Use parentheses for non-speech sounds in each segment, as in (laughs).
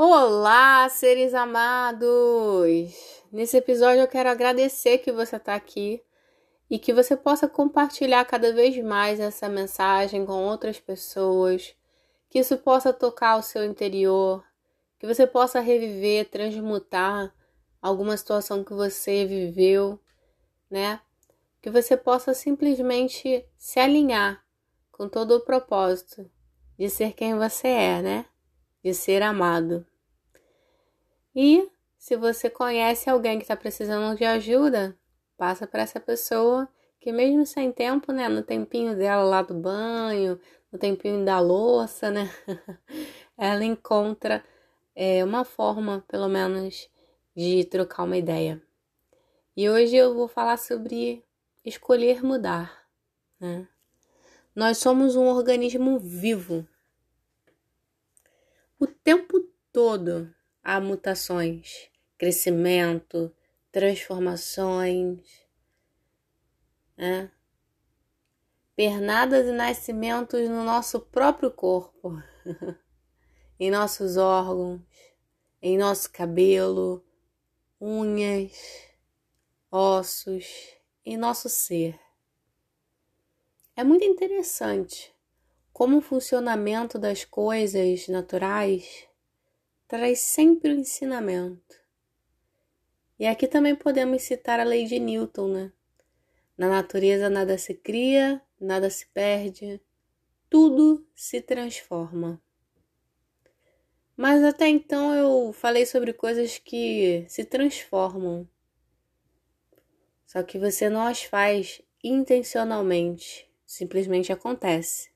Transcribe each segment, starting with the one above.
Olá, seres amados! Nesse episódio eu quero agradecer que você está aqui e que você possa compartilhar cada vez mais essa mensagem com outras pessoas, que isso possa tocar o seu interior, que você possa reviver, transmutar alguma situação que você viveu, né? Que você possa simplesmente se alinhar com todo o propósito de ser quem você é, né? De ser amado. E se você conhece alguém que está precisando de ajuda, passa para essa pessoa que mesmo sem tempo, né, no tempinho dela lá do banho, no tempinho da louça, né, (laughs) ela encontra é, uma forma, pelo menos, de trocar uma ideia. E hoje eu vou falar sobre escolher mudar, né? Nós somos um organismo vivo. O tempo todo há mutações, crescimento, transformações, né? pernadas e nascimentos no nosso próprio corpo, (laughs) em nossos órgãos, em nosso cabelo, unhas, ossos, em nosso ser. É muito interessante como o funcionamento das coisas naturais traz sempre o ensinamento. E aqui também podemos citar a lei de Newton, né? Na natureza nada se cria, nada se perde, tudo se transforma. Mas até então eu falei sobre coisas que se transformam. Só que você não as faz intencionalmente, simplesmente acontece.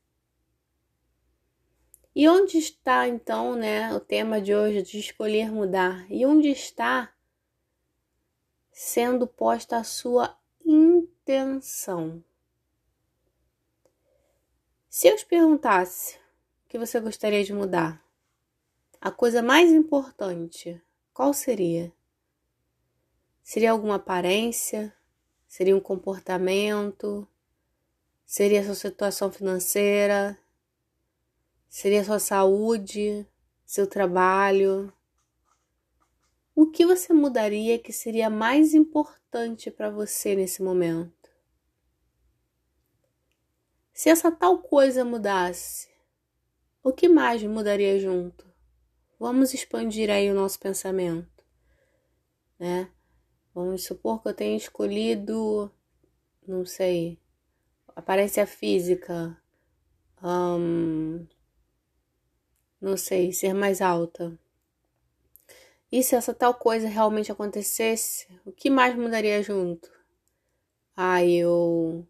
E onde está então, né, o tema de hoje de escolher mudar? E onde está sendo posta a sua intenção? Se eu te perguntasse o que você gostaria de mudar, a coisa mais importante, qual seria? Seria alguma aparência? Seria um comportamento? Seria sua situação financeira? Seria sua saúde, seu trabalho? O que você mudaria que seria mais importante para você nesse momento? Se essa tal coisa mudasse, o que mais mudaria junto? Vamos expandir aí o nosso pensamento, né? Vamos supor que eu tenha escolhido, não sei, aparência física, um, não sei, ser mais alta. E se essa tal coisa realmente acontecesse, o que mais mudaria junto? Ah, eu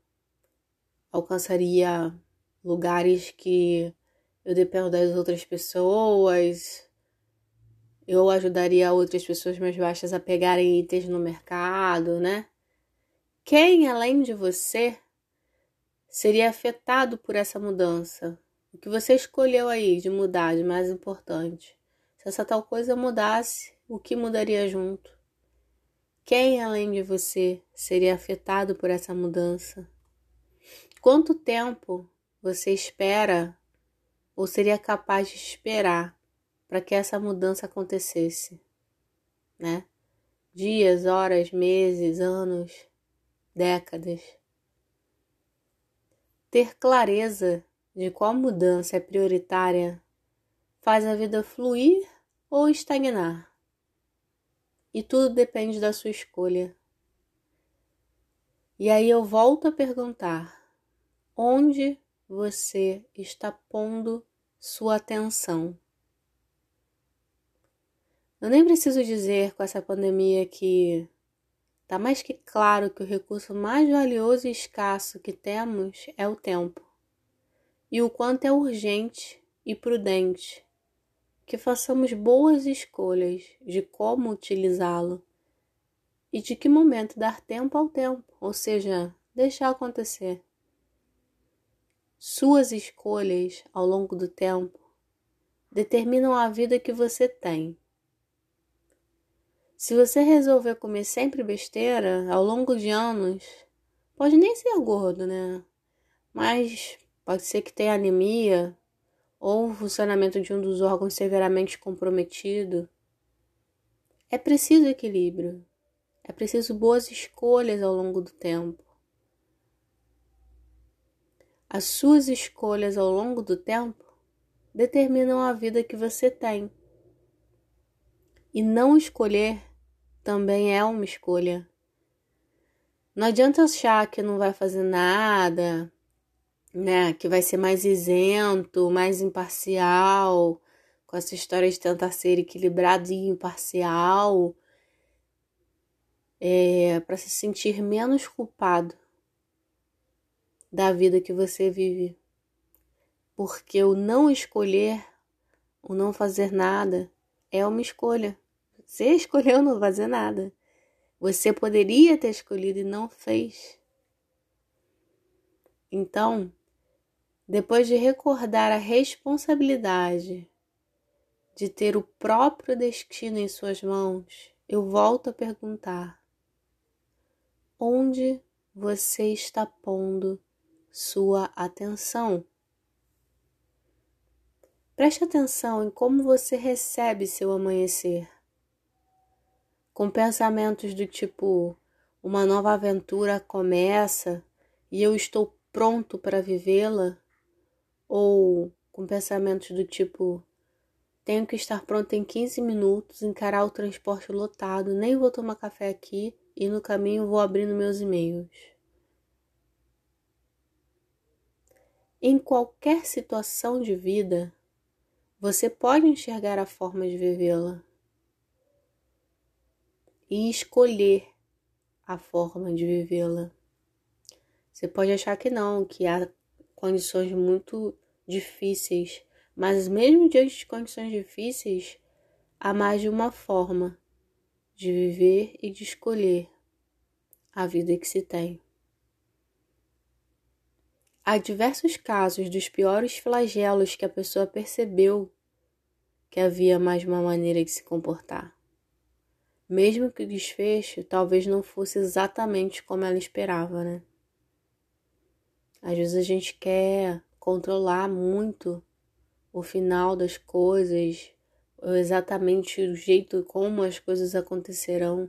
alcançaria lugares que eu dependo das outras pessoas. Eu ajudaria outras pessoas mais baixas a pegarem itens no mercado, né? Quem além de você seria afetado por essa mudança? O que você escolheu aí de mudar, de mais importante? Se essa tal coisa mudasse, o que mudaria junto? Quem além de você seria afetado por essa mudança? Quanto tempo você espera ou seria capaz de esperar para que essa mudança acontecesse? Né? Dias, horas, meses, anos, décadas. Ter clareza de qual mudança é prioritária faz a vida fluir ou estagnar. E tudo depende da sua escolha. E aí eu volto a perguntar: onde você está pondo sua atenção? Eu nem preciso dizer com essa pandemia que tá mais que claro que o recurso mais valioso e escasso que temos é o tempo e o quanto é urgente e prudente que façamos boas escolhas de como utilizá-lo e de que momento dar tempo ao tempo, ou seja, deixar acontecer. Suas escolhas ao longo do tempo determinam a vida que você tem. Se você resolver comer sempre besteira ao longo de anos, pode nem ser gordo, né? Mas Pode ser que tenha anemia ou o funcionamento de um dos órgãos severamente comprometido, é preciso equilíbrio, é preciso boas escolhas ao longo do tempo. As suas escolhas ao longo do tempo determinam a vida que você tem. E não escolher também é uma escolha. Não adianta achar que não vai fazer nada, né? Que vai ser mais isento, mais imparcial, com essa história de tentar ser equilibrado e imparcial, é, para se sentir menos culpado da vida que você vive. Porque o não escolher, o não fazer nada, é uma escolha. Você (laughs) escolheu não fazer nada. Você poderia ter escolhido e não fez. Então, depois de recordar a responsabilidade de ter o próprio destino em suas mãos, eu volto a perguntar: onde você está pondo sua atenção? Preste atenção em como você recebe seu amanhecer. Com pensamentos do tipo: uma nova aventura começa e eu estou pronto para vivê-la? Ou com pensamentos do tipo: tenho que estar pronto em 15 minutos, encarar o transporte lotado, nem vou tomar café aqui e no caminho vou abrindo meus e-mails. Em qualquer situação de vida, você pode enxergar a forma de vivê-la e escolher a forma de vivê-la. Você pode achar que não, que há condições muito difíceis, mas mesmo diante de condições difíceis, há mais de uma forma de viver e de escolher a vida que se tem. Há diversos casos dos piores flagelos que a pessoa percebeu que havia mais uma maneira de se comportar. Mesmo que o desfecho talvez não fosse exatamente como ela esperava, né? Às vezes a gente quer controlar muito o final das coisas, exatamente o jeito como as coisas acontecerão.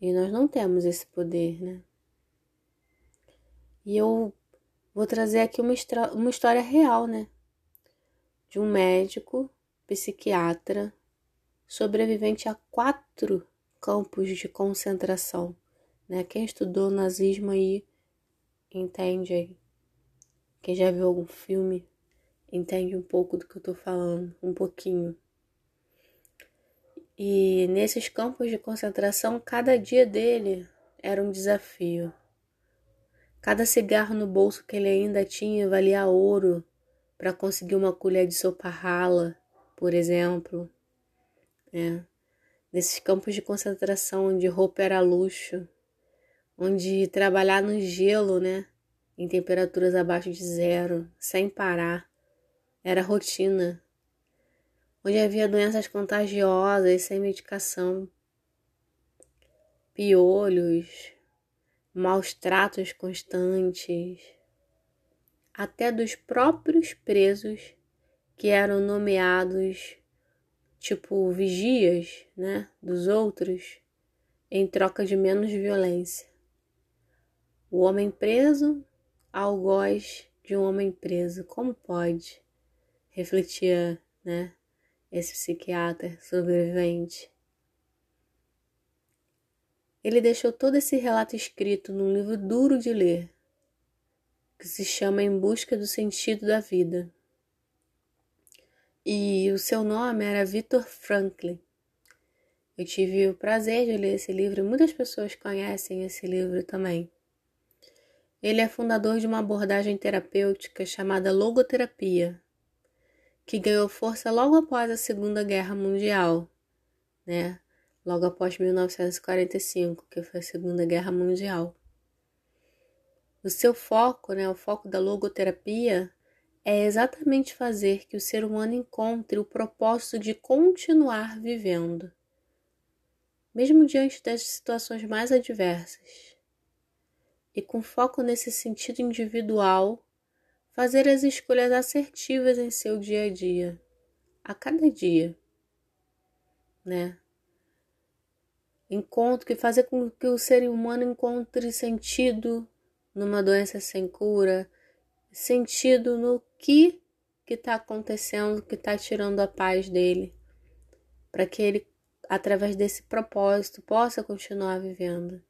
E nós não temos esse poder, né? E eu vou trazer aqui uma, uma história real, né? De um médico, psiquiatra, sobrevivente a quatro campos de concentração, né? Quem estudou nazismo aí entende aí. Quem já viu algum filme entende um pouco do que eu tô falando, um pouquinho. E nesses campos de concentração, cada dia dele era um desafio. Cada cigarro no bolso que ele ainda tinha valia ouro para conseguir uma colher de sopa rala, por exemplo. É. Nesses campos de concentração onde roupa era luxo, onde trabalhar no gelo, né? Em temperaturas abaixo de zero, sem parar. Era rotina. Onde havia doenças contagiosas sem medicação, piolhos, maus tratos constantes, até dos próprios presos que eram nomeados tipo vigias, né, dos outros, em troca de menos violência. O homem preso algoz de um homem preso. Como pode? Refletia, né? Esse psiquiatra sobrevivente. Ele deixou todo esse relato escrito num livro duro de ler, que se chama Em Busca do Sentido da Vida. E o seu nome era Victor Franklin. Eu tive o prazer de ler esse livro muitas pessoas conhecem esse livro também. Ele é fundador de uma abordagem terapêutica chamada logoterapia, que ganhou força logo após a Segunda Guerra Mundial, né? Logo após 1945, que foi a Segunda Guerra Mundial. O seu foco, né, o foco da logoterapia é exatamente fazer que o ser humano encontre o propósito de continuar vivendo, mesmo diante das situações mais adversas e com foco nesse sentido individual, fazer as escolhas assertivas em seu dia a dia, a cada dia, né? Encontro que fazer com que o ser humano encontre sentido numa doença sem cura, sentido no que que está acontecendo, que está tirando a paz dele, para que ele, através desse propósito, possa continuar vivendo,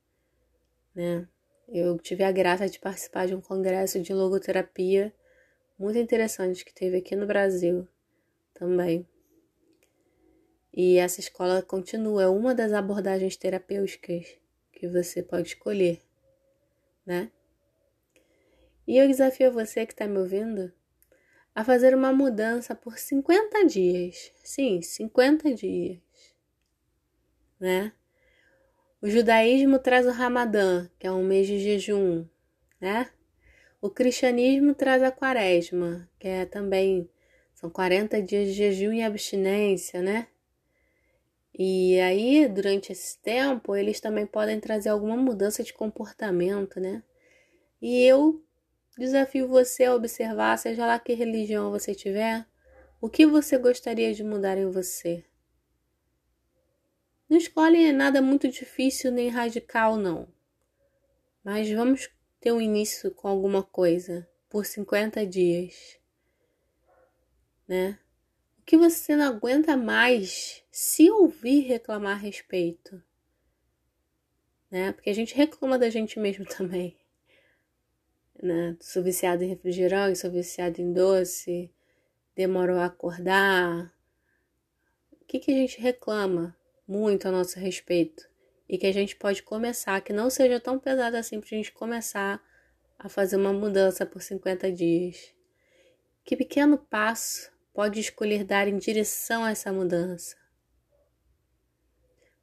né? Eu tive a graça de participar de um congresso de logoterapia muito interessante que teve aqui no Brasil também. E essa escola continua, é uma das abordagens terapêuticas que você pode escolher, né? E eu desafio você que está me ouvindo a fazer uma mudança por 50 dias. Sim, 50 dias. Né? O judaísmo traz o Ramadã, que é um mês de jejum, né? O cristianismo traz a quaresma, que é também são 40 dias de jejum e abstinência, né? E aí, durante esse tempo, eles também podem trazer alguma mudança de comportamento, né? E eu Desafio você a observar, seja lá que religião você tiver, o que você gostaria de mudar em você. Não escolhe nada muito difícil nem radical, não. Mas vamos ter um início com alguma coisa por 50 dias. Né? O que você não aguenta mais se ouvir reclamar a respeito? Né? Porque a gente reclama da gente mesmo (laughs) também né? Sou viciado em refrigerante, sou viciado em doce, demorou a acordar. O que, que a gente reclama muito a nosso respeito? E que a gente pode começar, que não seja tão pesado assim para a gente começar a fazer uma mudança por 50 dias. Que pequeno passo pode escolher dar em direção a essa mudança?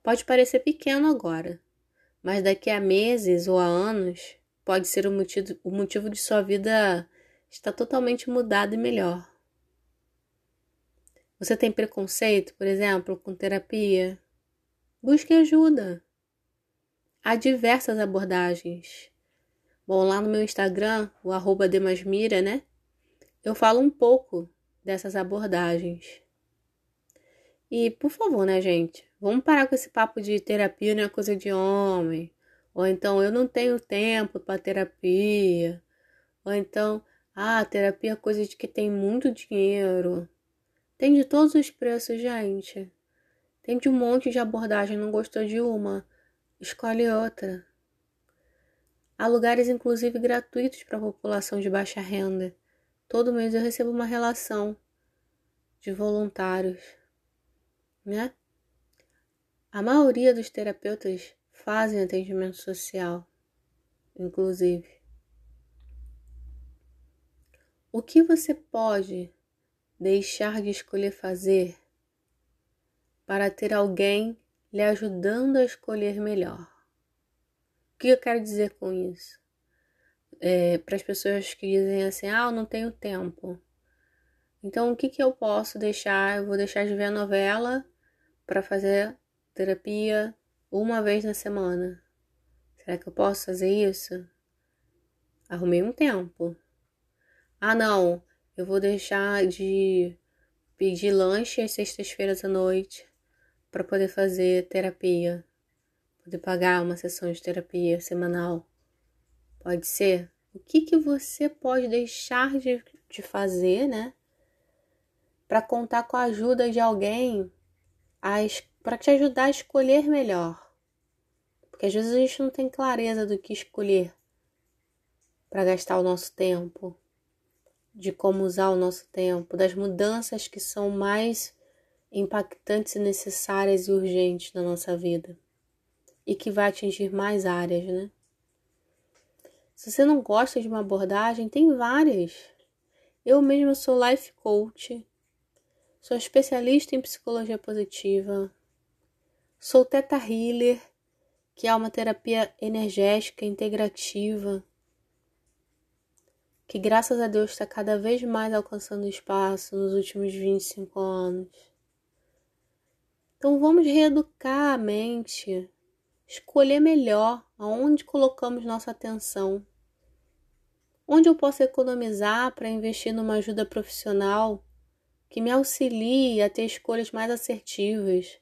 Pode parecer pequeno agora, mas daqui a meses ou a anos pode ser o motivo, o motivo de sua vida estar totalmente mudado e melhor. Você tem preconceito, por exemplo, com terapia? Busque ajuda. Há diversas abordagens. Bom, lá no meu Instagram, o arroba Demasmira, né? Eu falo um pouco dessas abordagens. E, por favor, né, gente? Vamos parar com esse papo de terapia não é coisa de homem. Ou então eu não tenho tempo para terapia. Ou então, ah, terapia é coisa de que tem muito dinheiro. Tem de todos os preços, gente. Tem de um monte de abordagem, não gostou de uma, escolhe outra. Há lugares inclusive gratuitos para a população de baixa renda. Todo mês eu recebo uma relação de voluntários, né? A maioria dos terapeutas fazem atendimento social, inclusive. O que você pode deixar de escolher fazer para ter alguém lhe ajudando a escolher melhor? O que eu quero dizer com isso? É, para as pessoas que dizem assim, ah, eu não tenho tempo. Então, o que, que eu posso deixar? Eu vou deixar de ver a novela para fazer terapia uma vez na semana. Será que eu posso fazer isso? Arrumei um tempo. Ah, não, eu vou deixar de pedir lanche às sextas-feiras à noite para poder fazer terapia, poder pagar uma sessão de terapia semanal. Pode ser? O que, que você pode deixar de, de fazer, né? Para contar com a ajuda de alguém para te ajudar a escolher melhor. Porque às vezes a gente não tem clareza do que escolher para gastar o nosso tempo, de como usar o nosso tempo, das mudanças que são mais impactantes e necessárias e urgentes na nossa vida e que vai atingir mais áreas, né? Se você não gosta de uma abordagem, tem várias. Eu mesma sou life coach, sou especialista em psicologia positiva, sou teta healer que é uma terapia energética, integrativa, que graças a Deus está cada vez mais alcançando espaço nos últimos 25 anos. Então vamos reeducar a mente, escolher melhor aonde colocamos nossa atenção. Onde eu posso economizar para investir numa ajuda profissional que me auxilie a ter escolhas mais assertivas?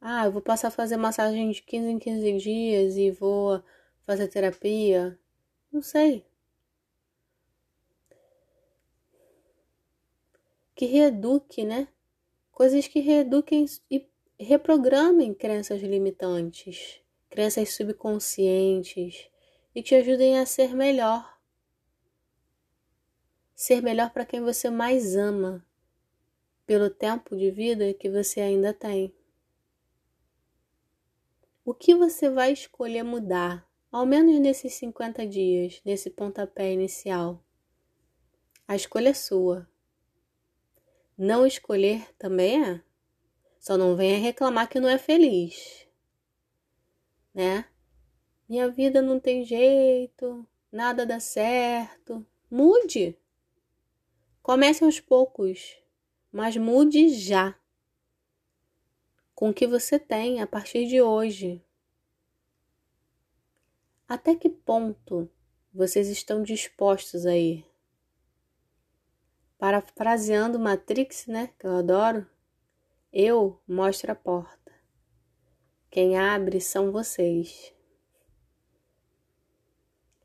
Ah, eu vou passar a fazer massagem de 15 em 15 dias e vou fazer terapia. Não sei. Que reeduque, né? Coisas que reeduquem e reprogramem crenças limitantes, crenças subconscientes e te ajudem a ser melhor. Ser melhor para quem você mais ama, pelo tempo de vida que você ainda tem. O que você vai escolher mudar, ao menos nesses 50 dias, nesse pontapé inicial? A escolha é sua. Não escolher também é. Só não venha reclamar que não é feliz. Né? Minha vida não tem jeito, nada dá certo. Mude. Comece aos poucos, mas mude já com o que você tem a partir de hoje. Até que ponto vocês estão dispostos a ir? Parafraseando Matrix, né, que eu adoro, eu mostro a porta. Quem abre são vocês.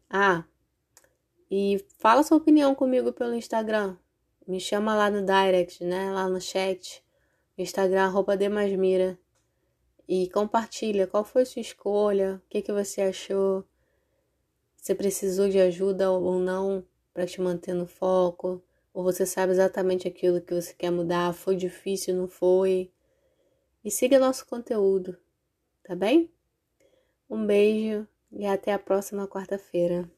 Ah, e fala sua opinião comigo pelo Instagram. Me chama lá no direct, né? Lá no chat. Instagram, arroba Demasmira. E compartilha qual foi sua escolha, o que, que você achou, você precisou de ajuda ou não para te manter no foco, ou você sabe exatamente aquilo que você quer mudar, foi difícil, não foi. E siga nosso conteúdo, tá bem? Um beijo e até a próxima quarta-feira.